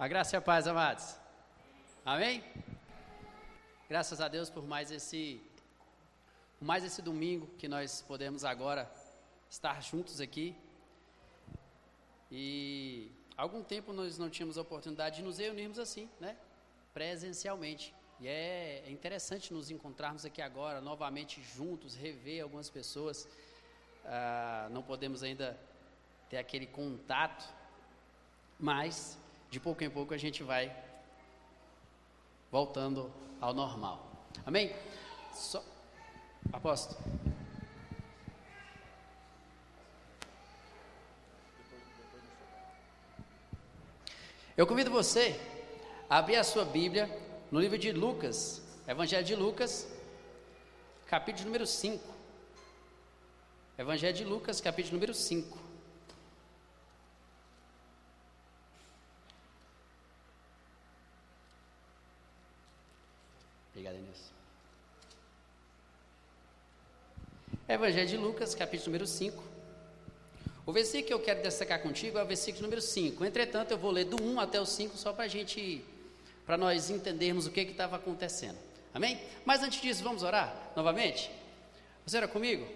A graça e a paz, amados. Amém? Graças a Deus por mais esse mais esse domingo que nós podemos agora estar juntos aqui. E algum tempo nós não tínhamos a oportunidade de nos reunirmos assim, né? Presencialmente. E é, é interessante nos encontrarmos aqui agora, novamente juntos, rever algumas pessoas. Ah, não podemos ainda ter aquele contato, mas de pouco em pouco a gente vai voltando ao normal. Amém? Só... Apóstolo. Eu convido você a abrir a sua Bíblia no livro de Lucas, Evangelho de Lucas, capítulo número 5. Evangelho de Lucas, capítulo número 5. Obrigado, Inês. Evangelho de Lucas, capítulo número 5. O versículo que eu quero destacar contigo é o versículo número 5. Entretanto, eu vou ler do 1 até o 5 só para a gente, para nós entendermos o que estava acontecendo. Amém? Mas antes disso, vamos orar novamente? Você ora comigo?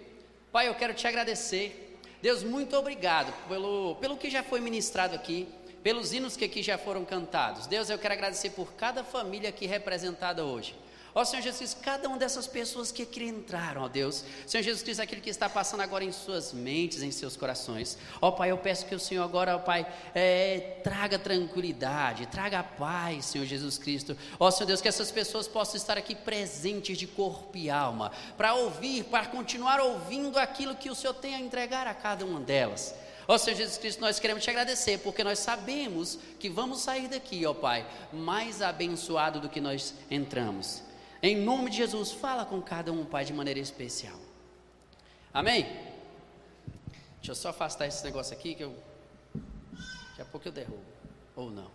Pai, eu quero te agradecer. Deus, muito obrigado pelo, pelo que já foi ministrado aqui, pelos hinos que aqui já foram cantados. Deus, eu quero agradecer por cada família aqui representada hoje. Ó Senhor Jesus, cada uma dessas pessoas que aqui entraram, ó Deus. Senhor Jesus Cristo, aquele que está passando agora em suas mentes, em seus corações. Ó Pai, eu peço que o Senhor agora, ó Pai, é, traga tranquilidade, traga paz, Senhor Jesus Cristo. Ó Senhor Deus, que essas pessoas possam estar aqui presentes de corpo e alma, para ouvir, para continuar ouvindo aquilo que o Senhor tem a entregar a cada uma delas. Ó Senhor Jesus Cristo, nós queremos te agradecer, porque nós sabemos que vamos sair daqui, ó Pai, mais abençoado do que nós entramos. Em nome de Jesus, fala com cada um, Pai, de maneira especial. Amém? Deixa eu só afastar esse negócio aqui que eu. Daqui a pouco eu derrubo. Ou não.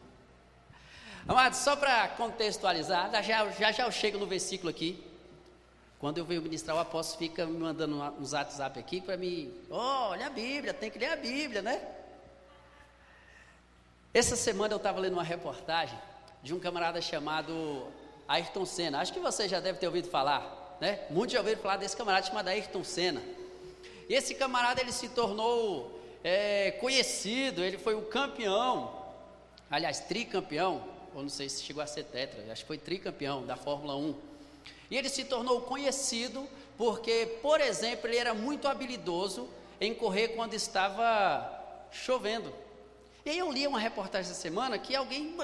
Amados, só para contextualizar, já, já já eu chego no versículo aqui. Quando eu venho ministrar, o apóstolo fica me mandando uns WhatsApp aqui para mim. Oh, olha a Bíblia, tem que ler a Bíblia, né? Essa semana eu estava lendo uma reportagem de um camarada chamado Ayrton Senna. Acho que você já deve ter ouvido falar, né? Muitos já ouviram falar desse camarada chamado Ayrton Senna. E esse camarada ele se tornou é, conhecido, ele foi o campeão, aliás, tricampeão, ou não sei se chegou a ser tetra, acho que foi tricampeão da Fórmula 1. E ele se tornou conhecido porque, por exemplo, ele era muito habilidoso em correr quando estava chovendo. E aí eu li uma reportagem essa semana que alguém,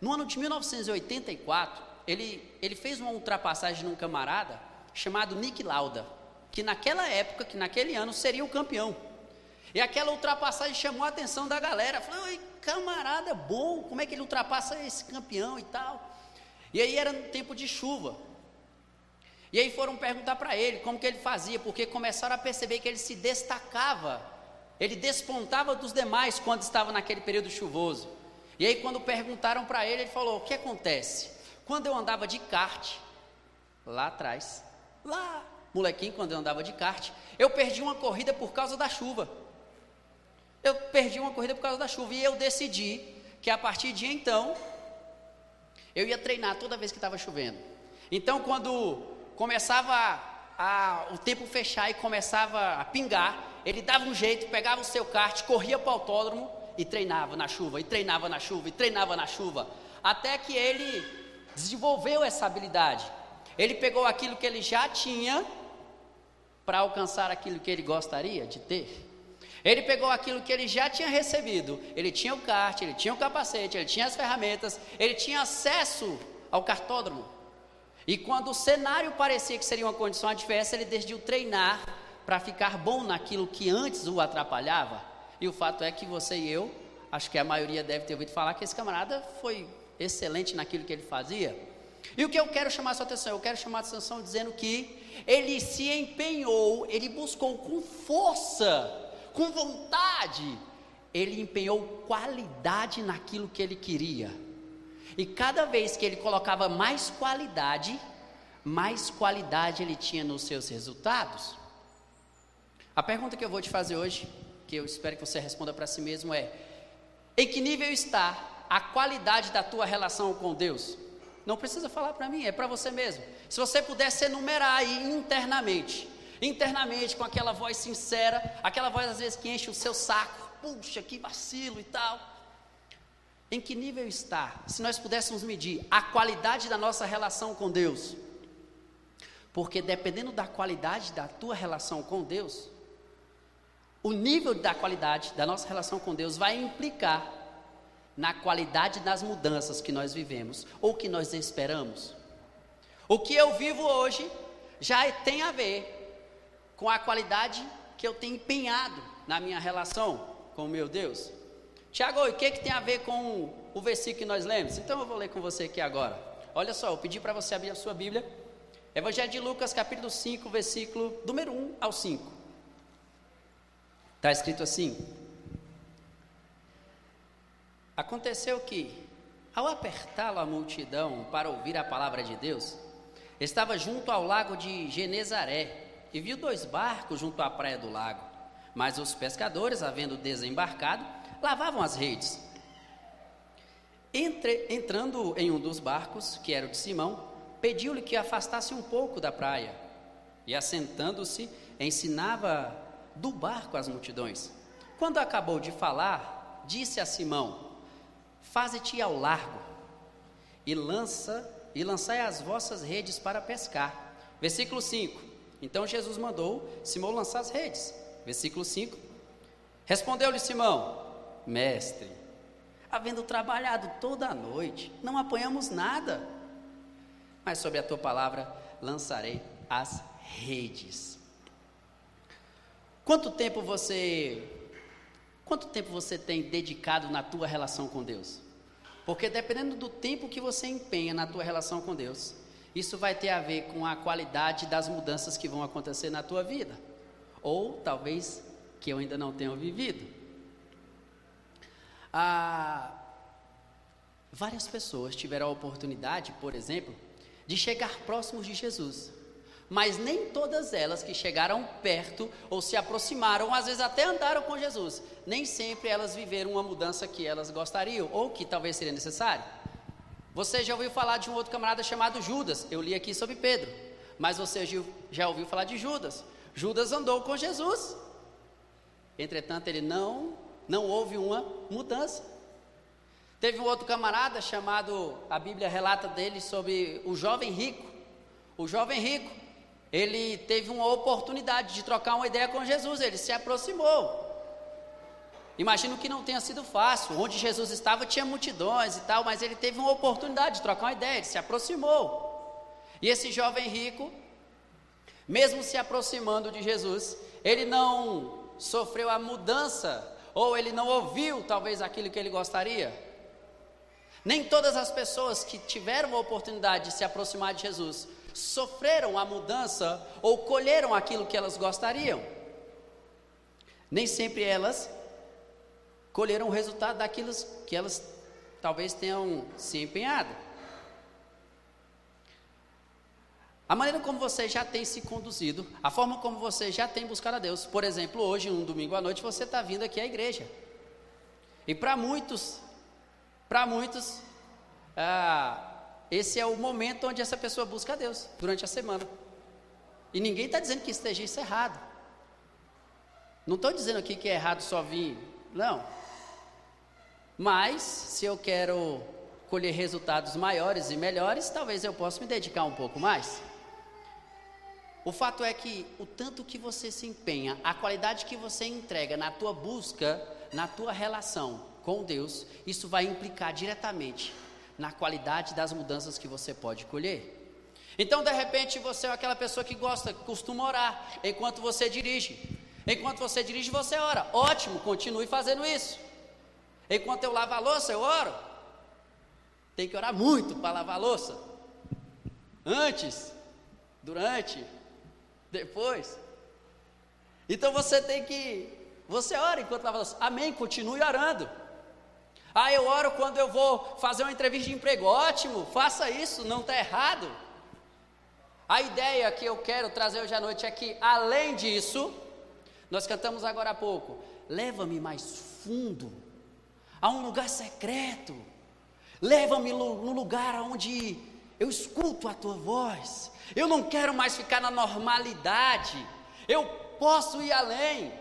no ano de 1984, ele, ele fez uma ultrapassagem num camarada chamado Nick Lauda, que naquela época, que naquele ano, seria o campeão. E aquela ultrapassagem chamou a atenção da galera. Falou, camarada bom, como é que ele ultrapassa esse campeão e tal? E aí era no tempo de chuva. E aí foram perguntar para ele como que ele fazia, porque começaram a perceber que ele se destacava, ele despontava dos demais quando estava naquele período chuvoso. E aí quando perguntaram para ele, ele falou: "O que acontece? Quando eu andava de kart, lá atrás, lá, molequinho, quando eu andava de kart, eu perdi uma corrida por causa da chuva. Eu perdi uma corrida por causa da chuva e eu decidi que a partir de então eu ia treinar toda vez que estava chovendo. Então, quando começava a, a, o tempo fechar e começava a pingar, ele dava um jeito, pegava o seu kart, corria para o autódromo e treinava na chuva, e treinava na chuva, e treinava na chuva, até que ele desenvolveu essa habilidade. Ele pegou aquilo que ele já tinha para alcançar aquilo que ele gostaria de ter. Ele pegou aquilo que ele já tinha recebido. Ele tinha o kart, ele tinha o capacete, ele tinha as ferramentas, ele tinha acesso ao cartódromo. E quando o cenário parecia que seria uma condição adversa, ele decidiu treinar para ficar bom naquilo que antes o atrapalhava. E o fato é que você e eu, acho que a maioria deve ter ouvido falar que esse camarada foi excelente naquilo que ele fazia. E o que eu quero chamar a sua atenção? Eu quero chamar a atenção dizendo que ele se empenhou, ele buscou com força, com vontade, ele empenhou qualidade naquilo que ele queria. E cada vez que ele colocava mais qualidade, mais qualidade ele tinha nos seus resultados. A pergunta que eu vou te fazer hoje, que eu espero que você responda para si mesmo é: em que nível está a qualidade da tua relação com Deus? Não precisa falar para mim, é para você mesmo. Se você pudesse enumerar aí internamente, internamente com aquela voz sincera, aquela voz às vezes que enche o seu saco, puxa, que vacilo e tal. Em que nível está? Se nós pudéssemos medir a qualidade da nossa relação com Deus. Porque dependendo da qualidade da tua relação com Deus, o nível da qualidade da nossa relação com Deus vai implicar na qualidade das mudanças que nós vivemos ou que nós esperamos. O que eu vivo hoje já tem a ver com a qualidade que eu tenho empenhado na minha relação com o meu Deus. Tiago, o que, que tem a ver com o versículo que nós lemos? Então eu vou ler com você aqui agora. Olha só, eu pedi para você abrir a sua Bíblia. Evangelho de Lucas, capítulo 5, versículo número 1 ao 5. Está escrito assim: Aconteceu que, ao apertá-lo a multidão para ouvir a palavra de Deus, estava junto ao lago de Genezaré e viu dois barcos junto à praia do lago. Mas os pescadores, havendo desembarcado, lavavam as redes. Entre, entrando em um dos barcos, que era o de Simão, pediu-lhe que afastasse um pouco da praia. E assentando-se, ensinava do barco às multidões. Quando acabou de falar, disse a Simão: Faze-te ao largo e lança e lançai as vossas redes para pescar. Versículo 5. Então Jesus mandou Simão lançar as redes. Versículo 5. Respondeu-lhe Simão: Mestre, havendo trabalhado toda a noite, não apanhamos nada. Mas sobre a tua palavra lançarei as redes. Quanto tempo você quanto tempo você tem dedicado na tua relação com Deus? Porque dependendo do tempo que você empenha na tua relação com Deus, isso vai ter a ver com a qualidade das mudanças que vão acontecer na tua vida, ou talvez que eu ainda não tenha vivido. Ah, várias pessoas tiveram a oportunidade, por exemplo, de chegar próximos de Jesus mas nem todas elas que chegaram perto ou se aproximaram, às vezes até andaram com Jesus, nem sempre elas viveram uma mudança que elas gostariam ou que talvez seria necessário. Você já ouviu falar de um outro camarada chamado Judas? Eu li aqui sobre Pedro, mas você já ouviu falar de Judas? Judas andou com Jesus. Entretanto, ele não não houve uma mudança. Teve um outro camarada chamado, a Bíblia relata dele sobre o jovem rico. O jovem rico ele teve uma oportunidade de trocar uma ideia com Jesus, ele se aproximou. Imagino que não tenha sido fácil, onde Jesus estava tinha multidões e tal, mas ele teve uma oportunidade de trocar uma ideia, ele se aproximou. E esse jovem rico, mesmo se aproximando de Jesus, ele não sofreu a mudança, ou ele não ouviu talvez aquilo que ele gostaria. Nem todas as pessoas que tiveram a oportunidade de se aproximar de Jesus sofreram a mudança ou colheram aquilo que elas gostariam. Nem sempre elas colheram o resultado daquilo que elas talvez tenham se empenhado. A maneira como você já tem se conduzido, a forma como você já tem buscado a Deus. Por exemplo, hoje, um domingo à noite, você está vindo aqui à igreja. E para muitos, para muitos, ah, esse é o momento onde essa pessoa busca a Deus durante a semana. E ninguém está dizendo que esteja isso errado. Não estou dizendo aqui que é errado só vir, não. Mas, se eu quero colher resultados maiores e melhores, talvez eu possa me dedicar um pouco mais. O fato é que o tanto que você se empenha, a qualidade que você entrega na tua busca, na tua relação com Deus, isso vai implicar diretamente na qualidade das mudanças que você pode colher. Então, de repente, você é aquela pessoa que gosta, costuma orar enquanto você dirige. Enquanto você dirige, você ora. Ótimo, continue fazendo isso. Enquanto eu lavo a louça, eu oro. Tem que orar muito para lavar a louça. Antes, durante, depois. Então você tem que. Você ora enquanto lava a louça. Amém. Continue orando. Ah, eu oro quando eu vou fazer uma entrevista de emprego. Ótimo, faça isso, não está errado. A ideia que eu quero trazer hoje à noite é que, além disso, nós cantamos agora há pouco, leva-me mais fundo, a um lugar secreto, Leva-me no lugar onde eu escuto a tua voz. Eu não quero mais ficar na normalidade. Eu posso ir além.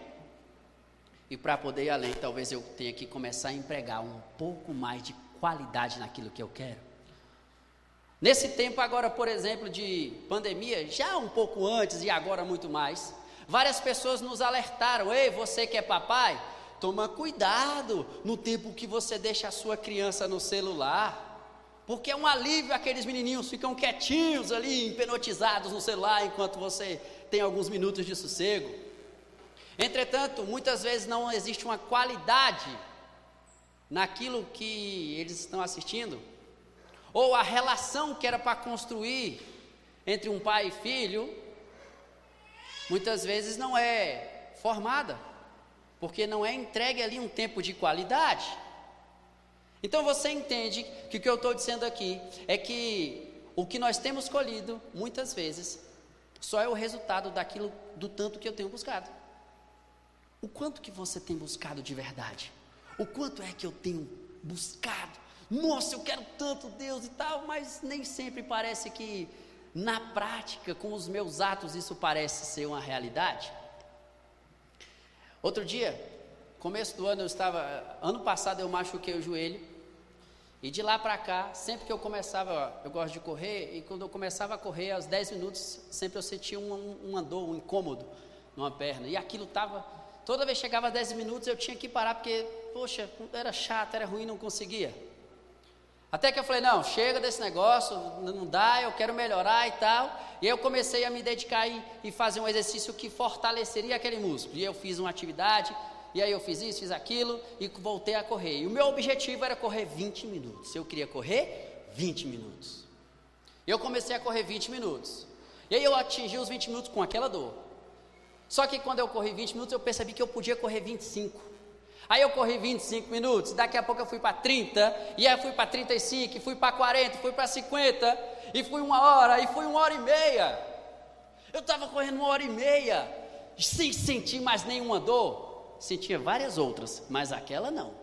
E para poder ir além, talvez eu tenha que começar a empregar um pouco mais de qualidade naquilo que eu quero. Nesse tempo agora, por exemplo, de pandemia, já um pouco antes e agora muito mais, várias pessoas nos alertaram: "Ei, você que é papai, toma cuidado no tempo que você deixa a sua criança no celular". Porque é um alívio aqueles menininhos ficam quietinhos ali, hipnotizados no celular, enquanto você tem alguns minutos de sossego. Entretanto, muitas vezes não existe uma qualidade naquilo que eles estão assistindo, ou a relação que era para construir entre um pai e filho, muitas vezes não é formada, porque não é entregue ali um tempo de qualidade. Então você entende que o que eu estou dizendo aqui é que o que nós temos colhido, muitas vezes, só é o resultado daquilo, do tanto que eu tenho buscado. O quanto que você tem buscado de verdade? O quanto é que eu tenho buscado? Nossa, eu quero tanto Deus e tal, mas nem sempre parece que na prática, com os meus atos, isso parece ser uma realidade. Outro dia, começo do ano, eu estava. Ano passado eu machuquei o joelho e de lá para cá, sempre que eu começava, eu gosto de correr, e quando eu começava a correr, aos 10 minutos, sempre eu sentia uma, uma dor, um incômodo numa perna. E aquilo estava. Toda vez que chegava a 10 minutos, eu tinha que parar, porque, poxa, era chato, era ruim, não conseguia. Até que eu falei, não, chega desse negócio, não dá, eu quero melhorar e tal. E eu comecei a me dedicar e, e fazer um exercício que fortaleceria aquele músculo. E eu fiz uma atividade, e aí eu fiz isso, fiz aquilo e voltei a correr. E o meu objetivo era correr 20 minutos. Eu queria correr 20 minutos. Eu comecei a correr 20 minutos. E aí eu atingi os 20 minutos com aquela dor. Só que quando eu corri 20 minutos, eu percebi que eu podia correr 25. Aí eu corri 25 minutos, daqui a pouco eu fui para 30, e aí fui para 35, fui para 40, fui para 50, e fui uma hora, e fui uma hora e meia. Eu estava correndo uma hora e meia, sem sentir mais nenhuma dor sentia várias outras, mas aquela não.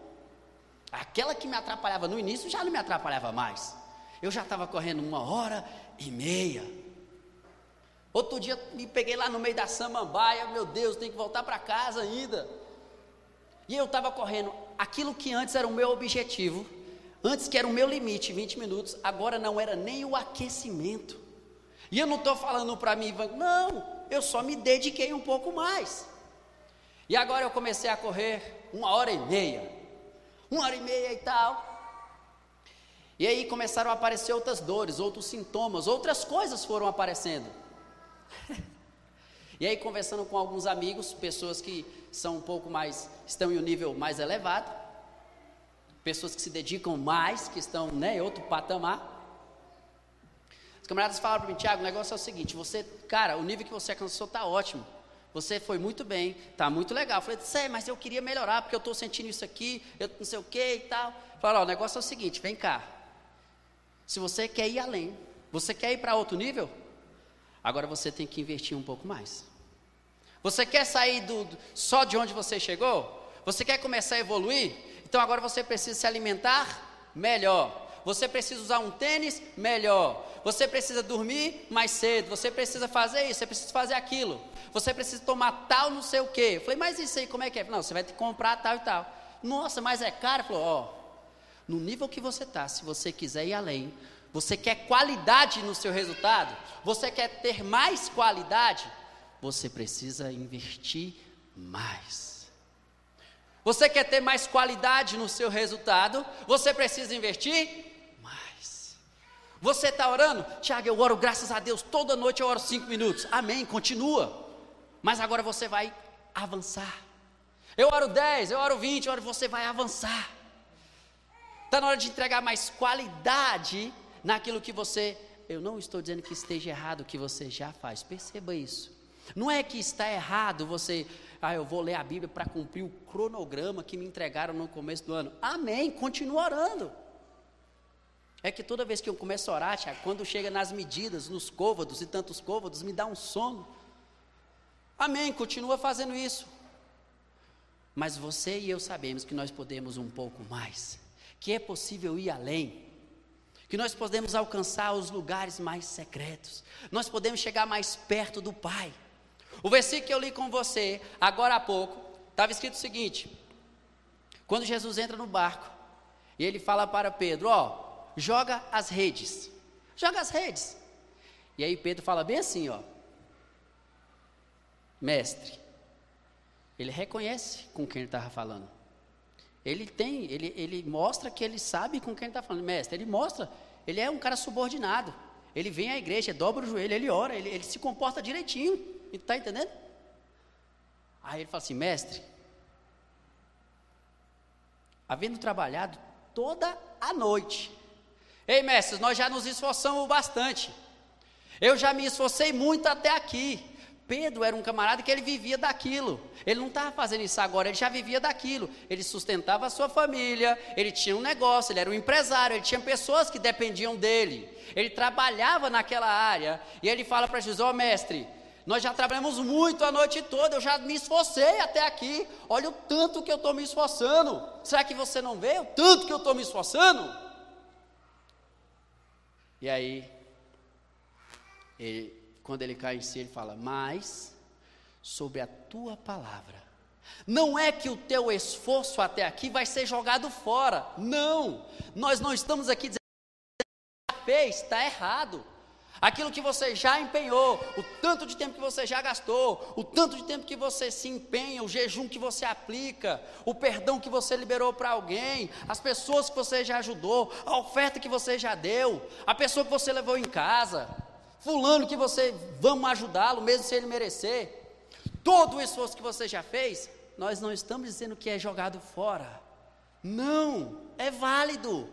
Aquela que me atrapalhava no início já não me atrapalhava mais. Eu já estava correndo uma hora e meia. Outro dia me peguei lá no meio da samambaia, meu Deus, tenho que voltar para casa ainda. E eu estava correndo aquilo que antes era o meu objetivo, antes que era o meu limite, 20 minutos, agora não era nem o aquecimento. E eu não estou falando para mim, não, eu só me dediquei um pouco mais. E agora eu comecei a correr uma hora e meia. Uma hora e meia e tal. E aí começaram a aparecer outras dores, outros sintomas, outras coisas foram aparecendo. E aí conversando com alguns amigos, pessoas que são um pouco mais, estão em um nível mais elevado, pessoas que se dedicam mais, que estão né, em outro patamar. Os camaradas falaram para mim, Tiago, o negócio é o seguinte, você, cara, o nível que você alcançou está ótimo. Você foi muito bem, está muito legal. Eu falei, sei, mas eu queria melhorar, porque eu estou sentindo isso aqui, eu não sei o que e tal. Ó, o negócio é o seguinte, vem cá. Se você quer ir além, você quer ir para outro nível, agora você tem que investir um pouco mais. Você quer sair do, só de onde você chegou? Você quer começar a evoluir? Então agora você precisa se alimentar melhor. Você precisa usar um tênis melhor. Você precisa dormir mais cedo. Você precisa fazer isso. Você precisa fazer aquilo. Você precisa tomar tal não sei o quê. Eu falei, mas isso aí como é que é? Não, você vai ter que comprar tal e tal. Nossa, mas é caro? Falou, ó, no nível que você está, se você quiser ir além, você quer qualidade no seu resultado, você quer ter mais qualidade, você precisa investir mais. Você quer ter mais qualidade no seu resultado, você precisa investir você está orando? Tiago, eu oro, graças a Deus, toda noite eu oro cinco minutos. Amém, continua. Mas agora você vai avançar. Eu oro 10, eu oro 20, eu oro, você vai avançar. Está na hora de entregar mais qualidade naquilo que você. Eu não estou dizendo que esteja errado o que você já faz, perceba isso. Não é que está errado você, ah, eu vou ler a Bíblia para cumprir o cronograma que me entregaram no começo do ano. Amém, continua orando. É que toda vez que eu começo a orar, quando chega nas medidas, nos côvados e tantos côvados, me dá um sono. Amém, continua fazendo isso. Mas você e eu sabemos que nós podemos um pouco mais, que é possível ir além. Que nós podemos alcançar os lugares mais secretos, nós podemos chegar mais perto do Pai. O versículo que eu li com você agora há pouco, estava escrito o seguinte: quando Jesus entra no barco, e ele fala para Pedro: Ó, joga as redes, joga as redes. E aí Pedro fala bem assim: Ó, mestre, ele reconhece com quem ele estava falando. Ele tem, ele, ele mostra que ele sabe com quem está falando. Mestre, ele mostra, ele é um cara subordinado. Ele vem à igreja, dobra o joelho, ele ora, ele, ele se comporta direitinho. Está entendendo? Aí ele fala assim, mestre, havendo trabalhado toda a noite. Ei, mestres, nós já nos esforçamos bastante. Eu já me esforcei muito até aqui. Pedro era um camarada que ele vivia daquilo. Ele não estava fazendo isso agora, ele já vivia daquilo. Ele sustentava a sua família, ele tinha um negócio, ele era um empresário, ele tinha pessoas que dependiam dele. Ele trabalhava naquela área. E ele fala para Jesus: Ó oh, mestre, nós já trabalhamos muito a noite toda, eu já me esforcei até aqui. Olha o tanto que eu estou me esforçando. Será que você não vê o tanto que eu estou me esforçando? E aí, ele quando ele cai em si, ele fala: Mas sobre a tua palavra. Não é que o teu esforço até aqui vai ser jogado fora. Não. Nós não estamos aqui dizendo que fez, está errado. Aquilo que você já empenhou, o tanto de tempo que você já gastou, o tanto de tempo que você se empenha, o jejum que você aplica, o perdão que você liberou para alguém, as pessoas que você já ajudou, a oferta que você já deu, a pessoa que você levou em casa, fulano que você, vamos ajudá-lo, mesmo sem ele merecer. Todo o esforço que você já fez, nós não estamos dizendo que é jogado fora. Não, é válido.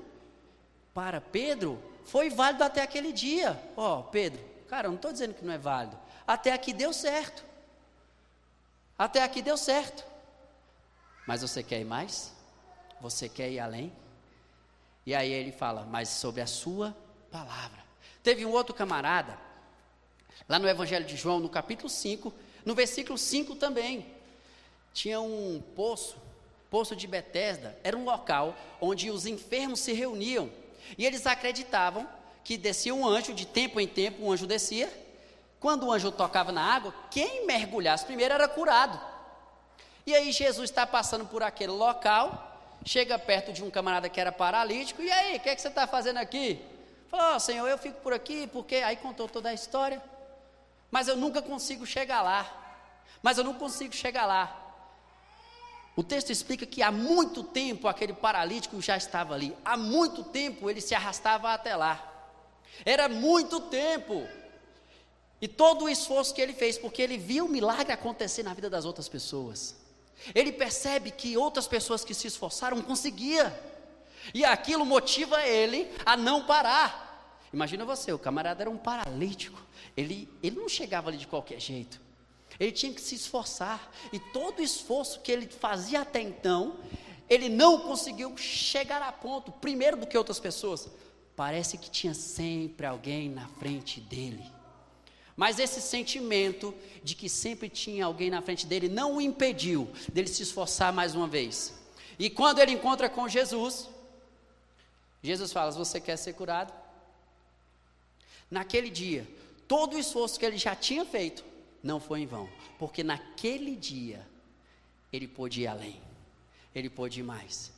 Para Pedro, foi válido até aquele dia. Ó, oh, Pedro, cara, eu não estou dizendo que não é válido. Até aqui deu certo. Até aqui deu certo. Mas você quer ir mais? Você quer ir além? E aí ele fala, mas sobre a sua palavra. Teve um outro camarada, lá no Evangelho de João, no capítulo 5, no versículo 5 também, tinha um poço, poço de Betesda, era um local onde os enfermos se reuniam, e eles acreditavam que descia um anjo, de tempo em tempo um anjo descia, quando o anjo tocava na água, quem mergulhasse primeiro era curado. E aí Jesus está passando por aquele local, chega perto de um camarada que era paralítico, e aí, o que, é que você está fazendo aqui? Falou, oh, Senhor, eu fico por aqui porque aí contou toda a história. Mas eu nunca consigo chegar lá. Mas eu não consigo chegar lá. O texto explica que há muito tempo aquele paralítico já estava ali. Há muito tempo ele se arrastava até lá. Era muito tempo. E todo o esforço que ele fez, porque ele viu o milagre acontecer na vida das outras pessoas. Ele percebe que outras pessoas que se esforçaram conseguiam. E aquilo motiva ele a não parar. Imagina você, o camarada era um paralítico. Ele, ele não chegava ali de qualquer jeito. Ele tinha que se esforçar. E todo o esforço que ele fazia até então, ele não conseguiu chegar a ponto, primeiro do que outras pessoas. Parece que tinha sempre alguém na frente dele. Mas esse sentimento de que sempre tinha alguém na frente dele não o impediu dele se esforçar mais uma vez. E quando ele encontra com Jesus, Jesus fala: você quer ser curado? Naquele dia, todo o esforço que ele já tinha feito não foi em vão, porque naquele dia ele pôde ir além, ele pôde ir mais.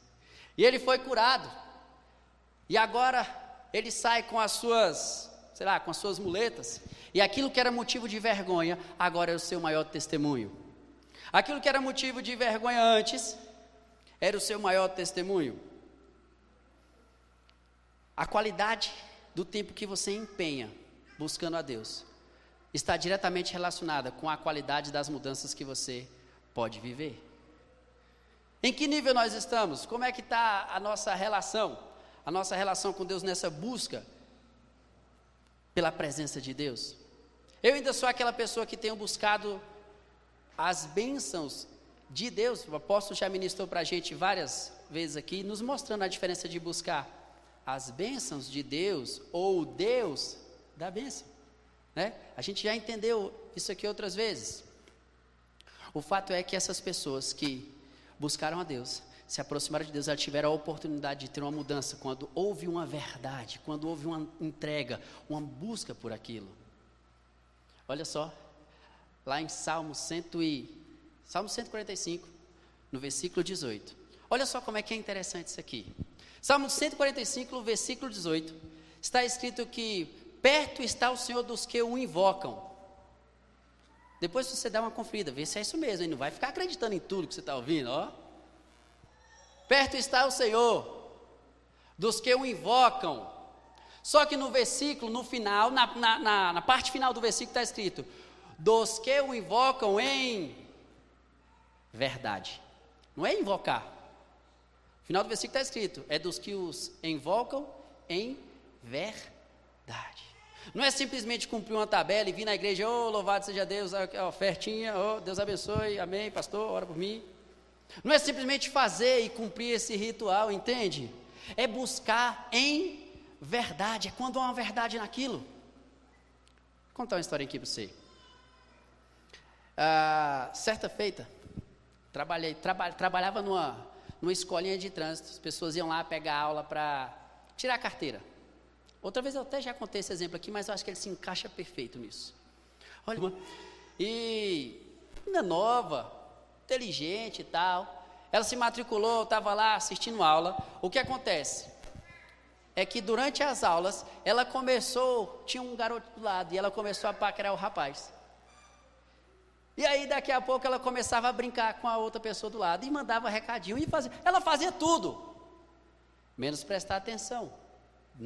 E ele foi curado. E agora ele sai com as suas, sei lá, com as suas muletas, e aquilo que era motivo de vergonha, agora é o seu maior testemunho. Aquilo que era motivo de vergonha antes, era o seu maior testemunho. A qualidade do tempo que você empenha buscando a Deus está diretamente relacionada com a qualidade das mudanças que você pode viver. Em que nível nós estamos? Como é que está a nossa relação? A nossa relação com Deus nessa busca pela presença de Deus? Eu ainda sou aquela pessoa que tenho buscado as bênçãos de Deus. O apóstolo já ministrou para a gente várias vezes aqui, nos mostrando a diferença de buscar as bênçãos de Deus ou Deus da bênção. Né? A gente já entendeu isso aqui outras vezes. O fato é que essas pessoas que buscaram a Deus se aproximaram de Deus, elas tiveram a oportunidade de ter uma mudança quando houve uma verdade, quando houve uma entrega, uma busca por aquilo. Olha só, lá em Salmo, 100 e, Salmo 145, no versículo 18. Olha só como é que é interessante isso aqui. Salmo 145, no versículo 18, está escrito que perto está o Senhor dos que o invocam. Depois você dá uma conferida, vê se é isso mesmo, não vai ficar acreditando em tudo que você está ouvindo, ó. Perto está o Senhor dos que o invocam. Só que no versículo, no final, na, na, na, na parte final do versículo está escrito: dos que o invocam em verdade. Não é invocar. Final do versículo está escrito: é dos que os invocam em verdade. Não é simplesmente cumprir uma tabela e vir na igreja, oh, louvado seja Deus, a ofertinha, oh, Deus abençoe, amém, pastor, ora por mim. Não é simplesmente fazer e cumprir esse ritual, entende? É buscar em verdade, é quando há uma verdade naquilo. Vou contar uma história aqui para você. Ah, certa feita, trabalhei, traba, trabalhava numa, numa escolinha de trânsito, as pessoas iam lá pegar aula para tirar a carteira. Outra vez eu até já contei esse exemplo aqui, mas eu acho que ele se encaixa perfeito nisso. Olha, e ainda nova, inteligente e tal. Ela se matriculou, estava lá assistindo aula. O que acontece? É que durante as aulas, ela começou, tinha um garoto do lado, e ela começou a paquerar o rapaz. E aí, daqui a pouco, ela começava a brincar com a outra pessoa do lado e mandava recadinho e fazia. Ela fazia tudo, menos prestar atenção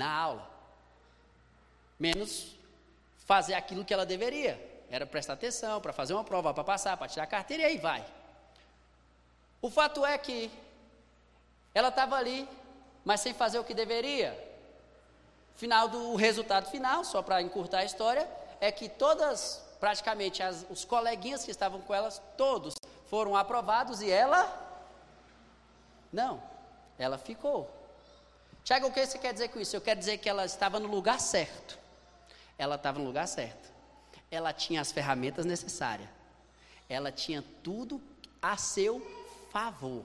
na aula menos fazer aquilo que ela deveria. Era prestar atenção, para fazer uma prova, para passar, para tirar a carteira e aí vai. O fato é que ela estava ali, mas sem fazer o que deveria. Final do resultado final, só para encurtar a história, é que todas, praticamente as, os coleguinhas que estavam com elas, todos foram aprovados e ela não, ela ficou. Tiago, o que você quer dizer com isso? Eu quero dizer que ela estava no lugar certo ela estava no lugar certo. Ela tinha as ferramentas necessárias. Ela tinha tudo a seu favor.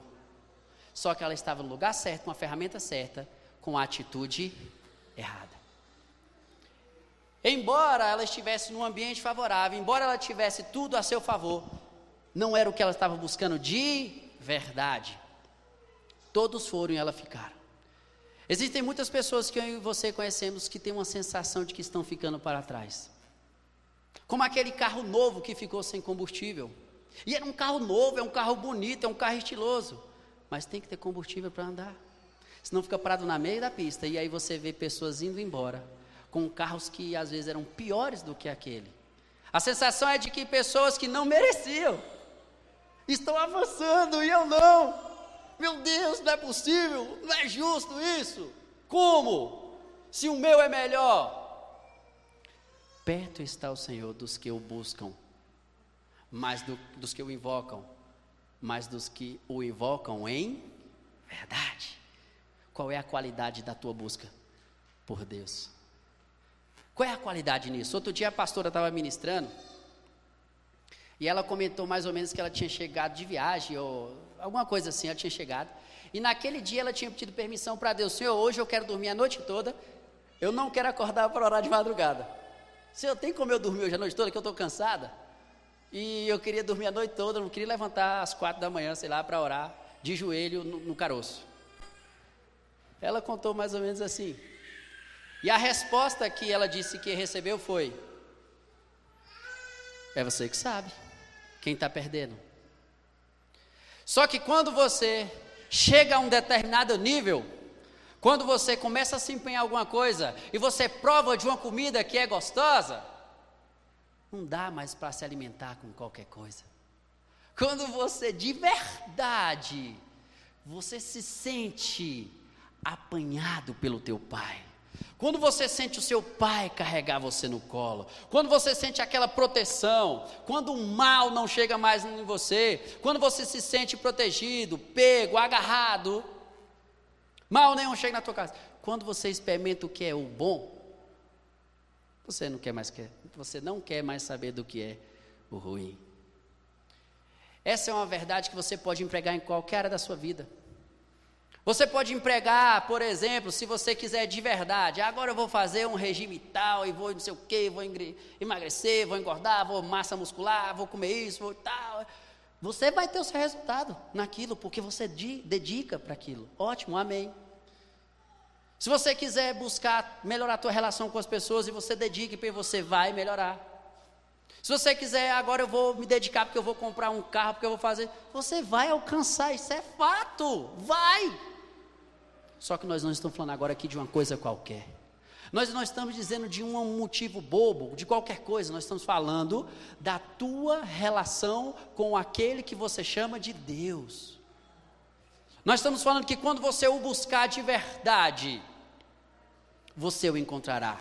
Só que ela estava no lugar certo, com a ferramenta certa, com a atitude errada. Embora ela estivesse num ambiente favorável, embora ela tivesse tudo a seu favor, não era o que ela estava buscando de verdade. Todos foram e ela ficaram. Existem muitas pessoas que eu e você conhecemos que têm uma sensação de que estão ficando para trás. Como aquele carro novo que ficou sem combustível. E era um carro novo, é um carro bonito, é um carro estiloso. Mas tem que ter combustível para andar. Senão fica parado na meio da pista. E aí você vê pessoas indo embora com carros que às vezes eram piores do que aquele. A sensação é de que pessoas que não mereciam estão avançando e eu não. Meu Deus, não é possível, não é justo isso. Como? Se o meu é melhor. Perto está o Senhor dos que o buscam, mais do, dos que o invocam, mais dos que o invocam em verdade. Qual é a qualidade da tua busca por Deus? Qual é a qualidade nisso? Outro dia a pastora estava ministrando e ela comentou mais ou menos que ela tinha chegado de viagem ou alguma coisa assim, ela tinha chegado. E naquele dia ela tinha pedido permissão para Deus: Senhor, hoje eu quero dormir a noite toda, eu não quero acordar para orar de madrugada. Senhor, tem como eu dormir hoje a noite toda, que eu estou cansada? E eu queria dormir a noite toda, não queria levantar às quatro da manhã, sei lá, para orar, de joelho no, no caroço. Ela contou mais ou menos assim. E a resposta que ela disse que recebeu foi: É você que sabe. Quem está perdendo? Só que quando você chega a um determinado nível, quando você começa a se empenhar em alguma coisa e você prova de uma comida que é gostosa, não dá mais para se alimentar com qualquer coisa. Quando você de verdade, você se sente apanhado pelo teu pai. Quando você sente o seu pai carregar você no colo, quando você sente aquela proteção, quando o mal não chega mais em você, quando você se sente protegido, pego, agarrado, mal nenhum chega na tua casa. Quando você experimenta o que é o bom, você não quer mais quer, você não quer mais saber do que é o ruim. Essa é uma verdade que você pode empregar em qualquer área da sua vida. Você pode empregar, por exemplo, se você quiser de verdade, agora eu vou fazer um regime tal e vou não sei o que, vou emagrecer, vou engordar, vou massa muscular, vou comer isso, vou tal. Você vai ter o seu resultado naquilo, porque você dedica para aquilo. Ótimo, amém. Se você quiser buscar melhorar a tua relação com as pessoas e você dedica, porque você vai melhorar. Se você quiser, agora eu vou me dedicar porque eu vou comprar um carro, porque eu vou fazer, você vai alcançar, isso é fato. Vai! Só que nós não estamos falando agora aqui de uma coisa qualquer. Nós não estamos dizendo de um motivo bobo, de qualquer coisa, nós estamos falando da tua relação com aquele que você chama de Deus. Nós estamos falando que quando você o buscar de verdade, você o encontrará.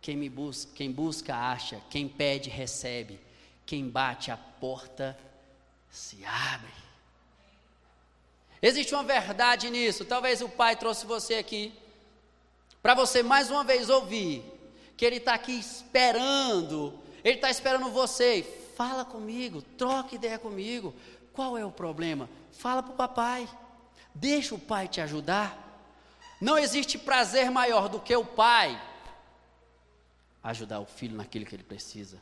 Quem me busca, quem busca acha, quem pede recebe, quem bate a porta se abre. Existe uma verdade nisso. Talvez o Pai trouxe você aqui para você mais uma vez ouvir que Ele está aqui esperando. Ele está esperando você. Fala comigo, troca ideia comigo. Qual é o problema? Fala para o papai. Deixa o pai te ajudar. Não existe prazer maior do que o pai ajudar o filho naquilo que ele precisa.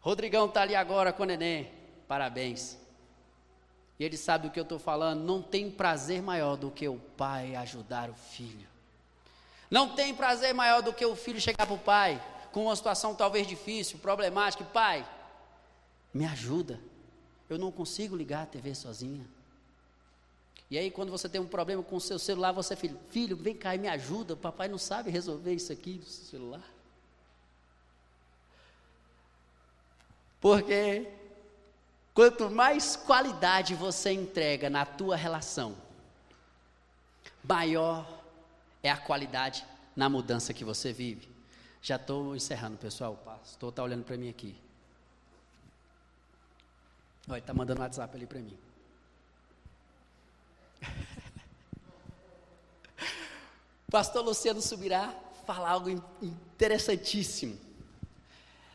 Rodrigão está ali agora com o neném. Parabéns e ele sabe do que eu estou falando, não tem prazer maior do que o pai ajudar o filho. Não tem prazer maior do que o filho chegar para o pai com uma situação talvez difícil, problemática, pai, me ajuda. Eu não consigo ligar a TV sozinha. E aí, quando você tem um problema com o seu celular, você filho, filho, vem cá e me ajuda. O papai não sabe resolver isso aqui no celular. Porque Quanto mais qualidade você entrega na tua relação, maior é a qualidade na mudança que você vive. Já estou encerrando, pessoal. O pastor está olhando para mim aqui. Olha, está mandando WhatsApp ali para mim. pastor Luciano subirá falar algo interessantíssimo.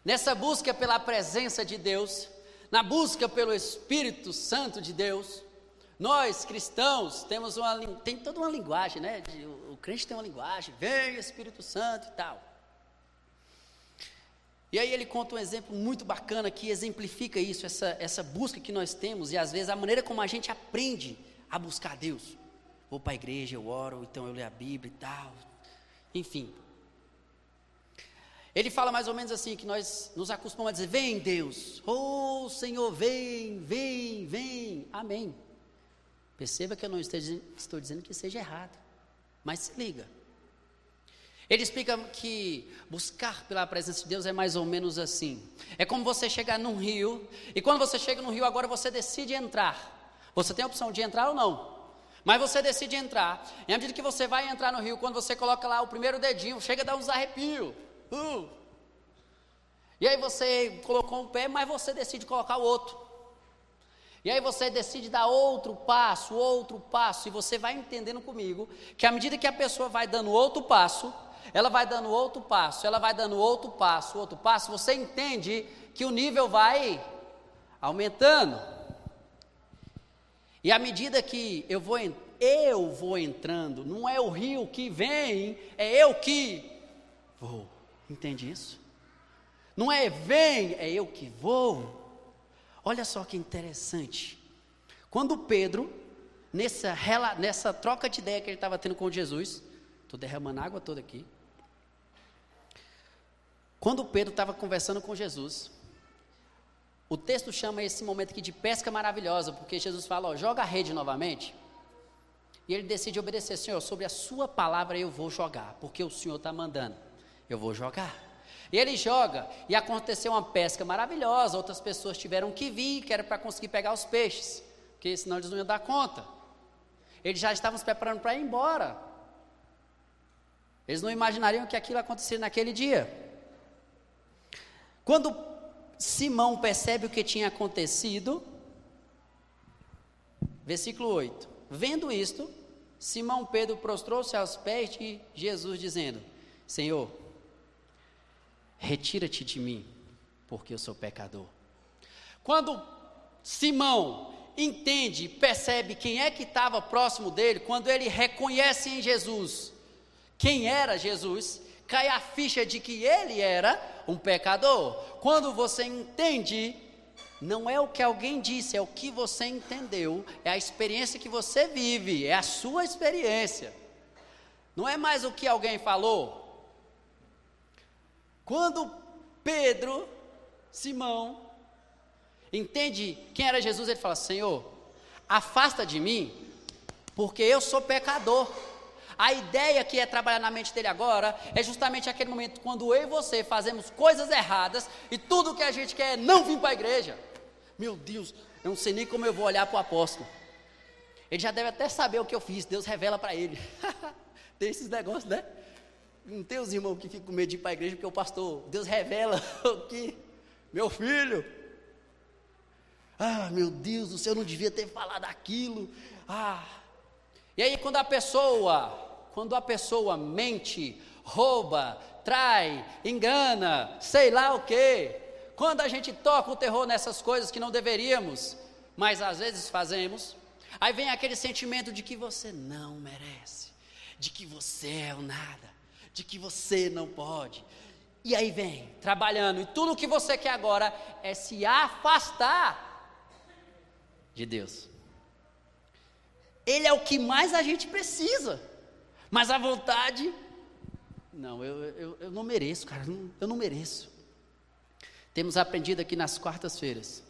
Nessa busca pela presença de Deus, na busca pelo Espírito Santo de Deus, nós cristãos temos uma tem toda uma linguagem, né? De, o, o crente tem uma linguagem, vem Espírito Santo e tal. E aí ele conta um exemplo muito bacana que exemplifica isso, essa, essa busca que nós temos e às vezes a maneira como a gente aprende a buscar Deus. Vou para a igreja, eu oro, então eu leio a Bíblia e tal. Enfim, ele fala mais ou menos assim, que nós nos acostumamos a dizer, vem Deus, oh Senhor, vem, vem, vem, amém. Perceba que eu não estou, estou dizendo que seja errado, mas se liga. Ele explica que buscar pela presença de Deus é mais ou menos assim. É como você chegar num rio, e quando você chega no rio, agora você decide entrar. Você tem a opção de entrar ou não. Mas você decide entrar. E à medida que você vai entrar no rio, quando você coloca lá o primeiro dedinho, chega a dar uns arrepios. Uh. E aí você colocou um pé, mas você decide colocar o outro. E aí você decide dar outro passo, outro passo, e você vai entendendo comigo que à medida que a pessoa vai dando outro passo, ela vai dando outro passo, ela vai dando outro passo, outro passo, você entende que o nível vai aumentando. E à medida que eu vou, eu vou entrando, não é o rio que vem, é eu que vou. Entende isso? Não é vem, é eu que vou. Olha só que interessante. Quando Pedro, nessa, nessa troca de ideia que ele estava tendo com Jesus, estou derramando água toda aqui. Quando Pedro estava conversando com Jesus, o texto chama esse momento aqui de pesca maravilhosa, porque Jesus fala: ó, joga a rede novamente. E ele decide obedecer, Senhor, sobre a sua palavra eu vou jogar, porque o Senhor está mandando eu vou jogar. E ele joga, e aconteceu uma pesca maravilhosa. Outras pessoas tiveram que vir, que era para conseguir pegar os peixes, porque senão eles não iam dar conta. Eles já estavam se preparando para ir embora. Eles não imaginariam que aquilo aconteceria naquele dia. Quando Simão percebe o que tinha acontecido, versículo 8: Vendo isto, Simão Pedro prostrou-se aos pés de Jesus, dizendo: Senhor, Retira-te de mim, porque eu sou pecador. Quando Simão, entende, percebe quem é que estava próximo dele, quando ele reconhece em Jesus quem era Jesus, cai a ficha de que ele era um pecador. Quando você entende, não é o que alguém disse, é o que você entendeu, é a experiência que você vive, é a sua experiência. Não é mais o que alguém falou. Quando Pedro, Simão, entende quem era Jesus, ele fala: Senhor, afasta de mim, porque eu sou pecador. A ideia que é trabalhar na mente dele agora é justamente aquele momento quando eu e você fazemos coisas erradas e tudo que a gente quer é não vir para a igreja. Meu Deus, eu não sei nem como eu vou olhar para o apóstolo. Ele já deve até saber o que eu fiz, Deus revela para ele. tem esses negócios, né? Não tem os irmãos que ficam com medo de ir para a igreja porque o pastor, Deus revela o que? Meu filho, ah, meu Deus do céu, eu não devia ter falado aquilo. Ah. E aí quando a pessoa, quando a pessoa mente, rouba, trai, engana, sei lá o quê, quando a gente toca o terror nessas coisas que não deveríamos, mas às vezes fazemos, aí vem aquele sentimento de que você não merece, de que você é o nada, de que você não pode. E aí vem, trabalhando, e tudo o que você quer agora é se afastar de Deus. Ele é o que mais a gente precisa, mas a vontade, não, eu, eu, eu não mereço, cara, eu não mereço. Temos aprendido aqui nas quartas-feiras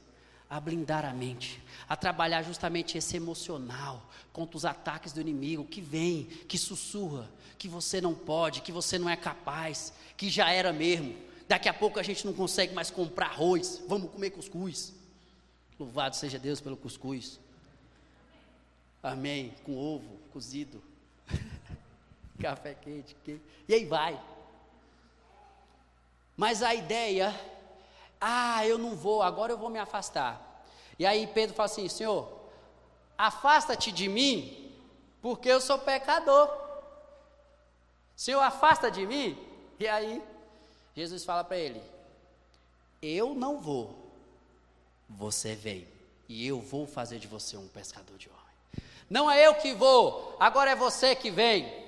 a blindar a mente, a trabalhar justamente esse emocional contra os ataques do inimigo que vem, que sussurra, que você não pode, que você não é capaz, que já era mesmo. Daqui a pouco a gente não consegue mais comprar arroz, vamos comer cuscuz. Louvado seja Deus pelo cuscuz. Amém. Com ovo cozido. Café quente, quente. E aí vai. Mas a ideia, ah, eu não vou, agora eu vou me afastar. E aí Pedro fala assim: Senhor, afasta-te de mim, porque eu sou pecador. Senhor, afasta de mim. E aí, Jesus fala para ele: Eu não vou, você vem e eu vou fazer de você um pescador de homem. Não é eu que vou, agora é você que vem.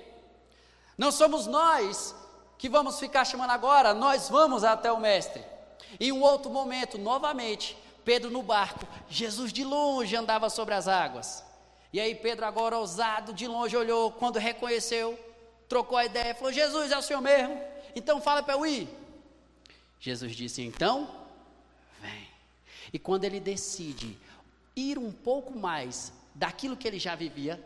Não somos nós que vamos ficar chamando agora, nós vamos até o Mestre. Em um outro momento, novamente, Pedro no barco, Jesus de longe andava sobre as águas. E aí Pedro, agora ousado, de longe olhou, quando reconheceu, trocou a ideia, falou: Jesus é o Senhor mesmo, então fala para eu ir. Jesus disse: Então, vem. E quando ele decide ir um pouco mais daquilo que ele já vivia,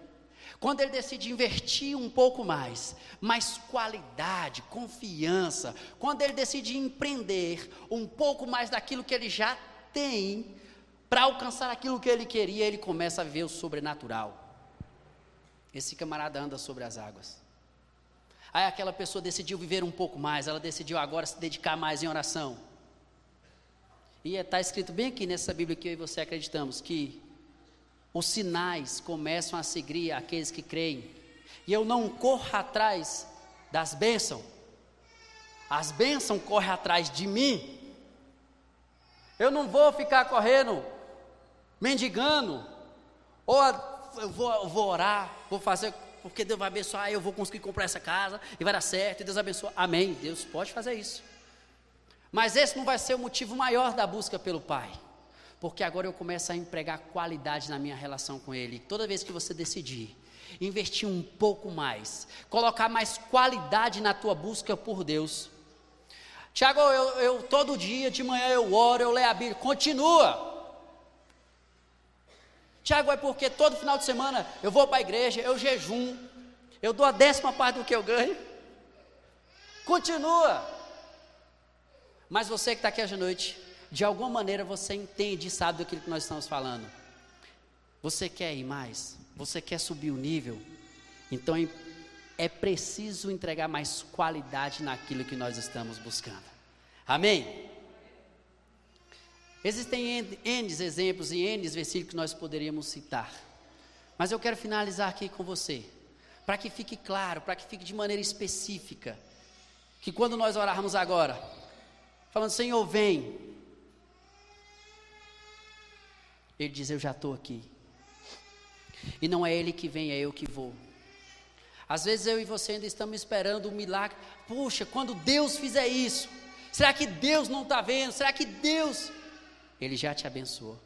quando ele decide investir um pouco mais, mais qualidade, confiança, quando ele decide empreender um pouco mais daquilo que ele já tem, para alcançar aquilo que ele queria, ele começa a ver o sobrenatural. Esse camarada anda sobre as águas. Aí aquela pessoa decidiu viver um pouco mais, ela decidiu agora se dedicar mais em oração. E está escrito bem aqui nessa Bíblia que eu e você acreditamos que os sinais começam a seguir aqueles que creem. E eu não corro atrás das bênçãos. As bênçãos correm atrás de mim. Eu não vou ficar correndo, mendigando, ou eu vou, eu vou orar, vou fazer, porque Deus vai abençoar, eu vou conseguir comprar essa casa, e vai dar certo, e Deus abençoa. Amém. Deus pode fazer isso. Mas esse não vai ser o motivo maior da busca pelo Pai. Porque agora eu começo a empregar qualidade na minha relação com Ele. Toda vez que você decidir investir um pouco mais, colocar mais qualidade na tua busca por Deus. Tiago, eu, eu todo dia de manhã eu oro, eu leio a Bíblia. Continua. Tiago, é porque todo final de semana eu vou para a igreja, eu jejum, eu dou a décima parte do que eu ganho. Continua. Mas você que está aqui hoje à noite, de alguma maneira você entende e sabe daquilo que nós estamos falando. Você quer ir mais? Você quer subir o nível? Então é, preciso entregar mais qualidade naquilo que nós estamos buscando. Amém? Existem N exemplos e N versículos que nós poderíamos citar. Mas eu quero finalizar aqui com você, para que fique claro, para que fique de maneira específica, que quando nós orarmos agora, falando: Senhor, vem. Ele diz: Eu já estou aqui. E não é Ele que vem, é eu que vou. Às vezes eu e você ainda estamos esperando um milagre. Puxa, quando Deus fizer isso, será que Deus não está vendo? Será que Deus. Ele já te abençoou.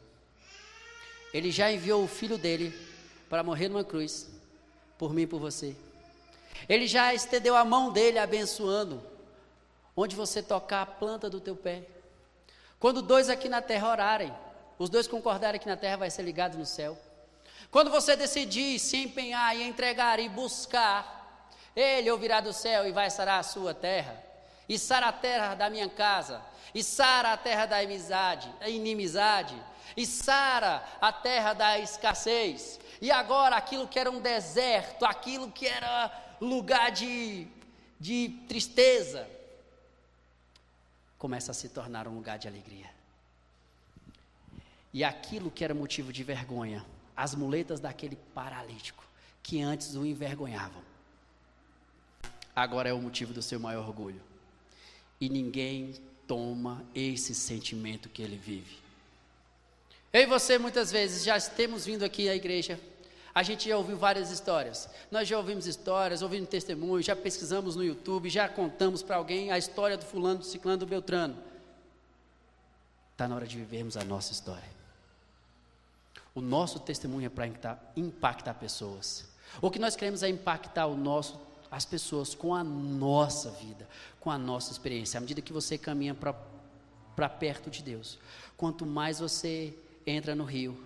Ele já enviou o filho dele para morrer numa cruz, por mim e por você. Ele já estendeu a mão dele abençoando, onde você tocar a planta do teu pé. Quando dois aqui na terra orarem, os dois concordarem que na terra vai ser ligado no céu. Quando você decidir se empenhar e entregar e buscar, Ele ouvirá do céu e vai sarar a sua terra, e sara a terra da minha casa, e sara a terra da inimizade, a inimizade, e sara a terra da escassez. E agora aquilo que era um deserto, aquilo que era lugar de, de tristeza, começa a se tornar um lugar de alegria. E aquilo que era motivo de vergonha, as muletas daquele paralítico que antes o envergonhavam. Agora é o motivo do seu maior orgulho. E ninguém toma esse sentimento que ele vive. Eu e você muitas vezes já temos vindo aqui à igreja. A gente já ouviu várias histórias. Nós já ouvimos histórias, ouvimos testemunhos, já pesquisamos no YouTube, já contamos para alguém a história do fulano, do ciclano, do beltrano. Está na hora de vivermos a nossa história. O nosso testemunho é para impactar, pessoas. O que nós queremos é impactar o nosso, as pessoas com a nossa vida, com a nossa experiência. À medida que você caminha para perto de Deus, quanto mais você entra no rio,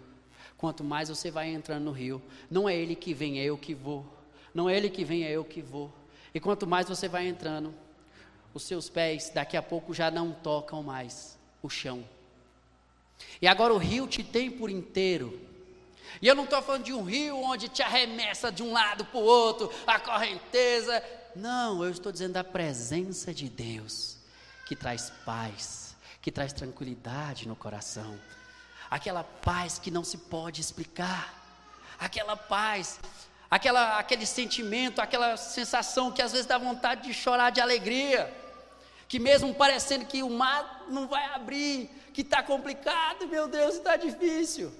quanto mais você vai entrando no rio, não é Ele que vem, é eu que vou. Não é Ele que vem, é eu que vou. E quanto mais você vai entrando, os seus pés daqui a pouco já não tocam mais o chão. E agora o rio te tem por inteiro. E eu não estou falando de um rio onde te arremessa de um lado para o outro, a correnteza. Não, eu estou dizendo da presença de Deus, que traz paz, que traz tranquilidade no coração. Aquela paz que não se pode explicar. Aquela paz, aquela, aquele sentimento, aquela sensação que às vezes dá vontade de chorar de alegria. Que mesmo parecendo que o mar não vai abrir, que está complicado, meu Deus, está difícil.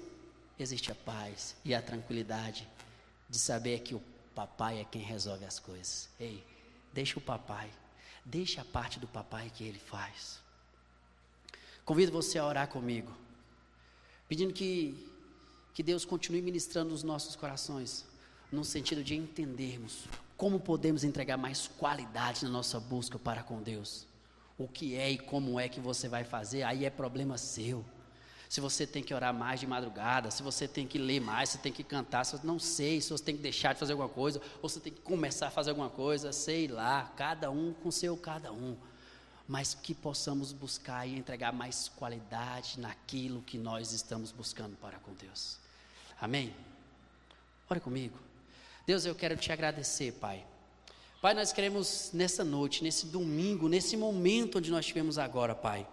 Existe a paz e a tranquilidade de saber que o papai é quem resolve as coisas. Ei, deixa o papai, deixa a parte do papai que ele faz. Convido você a orar comigo, pedindo que, que Deus continue ministrando os nossos corações, no sentido de entendermos como podemos entregar mais qualidade na nossa busca para com Deus o que é e como é que você vai fazer, aí é problema seu. Se você tem que orar mais de madrugada, se você tem que ler mais, se tem que cantar, se não sei, se você tem que deixar de fazer alguma coisa, ou se tem que começar a fazer alguma coisa, sei lá, cada um com seu cada um. Mas que possamos buscar e entregar mais qualidade naquilo que nós estamos buscando para com Deus. Amém? Ore comigo. Deus, eu quero te agradecer, Pai Pai, nós queremos nessa noite, nesse domingo, nesse momento onde nós estivemos agora, Pai.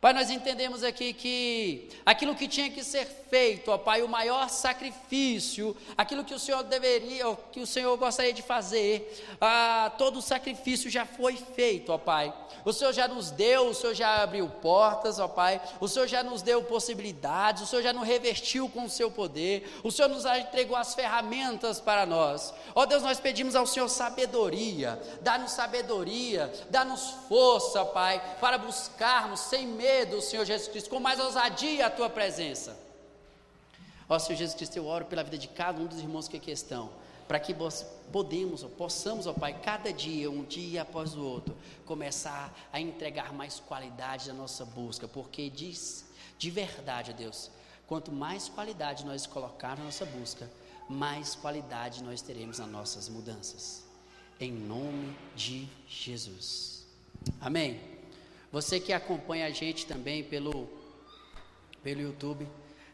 Pai, nós entendemos aqui que aquilo que tinha que ser feito, ó Pai, o maior sacrifício, aquilo que o Senhor deveria, que o Senhor gostaria de fazer, ah, todo o sacrifício já foi feito, ó Pai. O Senhor já nos deu, o Senhor já abriu portas, ó Pai. O Senhor já nos deu possibilidades, o Senhor já nos revestiu com o seu poder. O Senhor nos entregou as ferramentas para nós. Ó Deus, nós pedimos ao Senhor sabedoria. Dá-nos sabedoria, dá-nos força, Pai, para buscarmos sem medo, Senhor Jesus Cristo, com mais ousadia a tua presença. Ó Senhor Jesus Cristo, eu oro pela vida de cada um dos irmãos que aqui estão para que podemos, possamos, ó Pai, cada dia, um dia após o outro, começar a entregar mais qualidade na nossa busca, porque diz de verdade, Deus, quanto mais qualidade nós colocar na nossa busca, mais qualidade nós teremos nas nossas mudanças. Em nome de Jesus. Amém. Você que acompanha a gente também pelo pelo YouTube,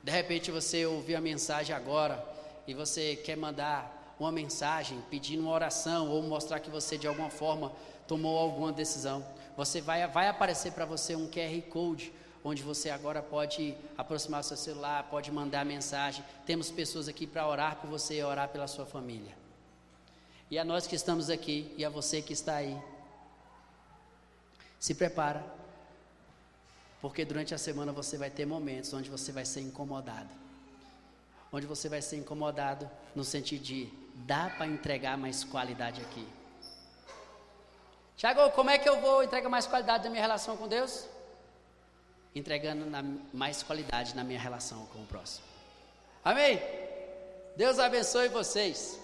de repente você ouviu a mensagem agora e você quer mandar uma mensagem pedindo uma oração ou mostrar que você de alguma forma tomou alguma decisão, você vai, vai aparecer para você um QR Code onde você agora pode aproximar seu celular, pode mandar mensagem. Temos pessoas aqui para orar por você e orar pela sua família. E a nós que estamos aqui e a você que está aí, se prepara, Porque durante a semana você vai ter momentos onde você vai ser incomodado. Onde você vai ser incomodado no sentido de dá para entregar mais qualidade aqui. Tiago, como é que eu vou entregar mais qualidade na minha relação com Deus? Entregando na, mais qualidade na minha relação com o próximo. Amém? Deus abençoe vocês.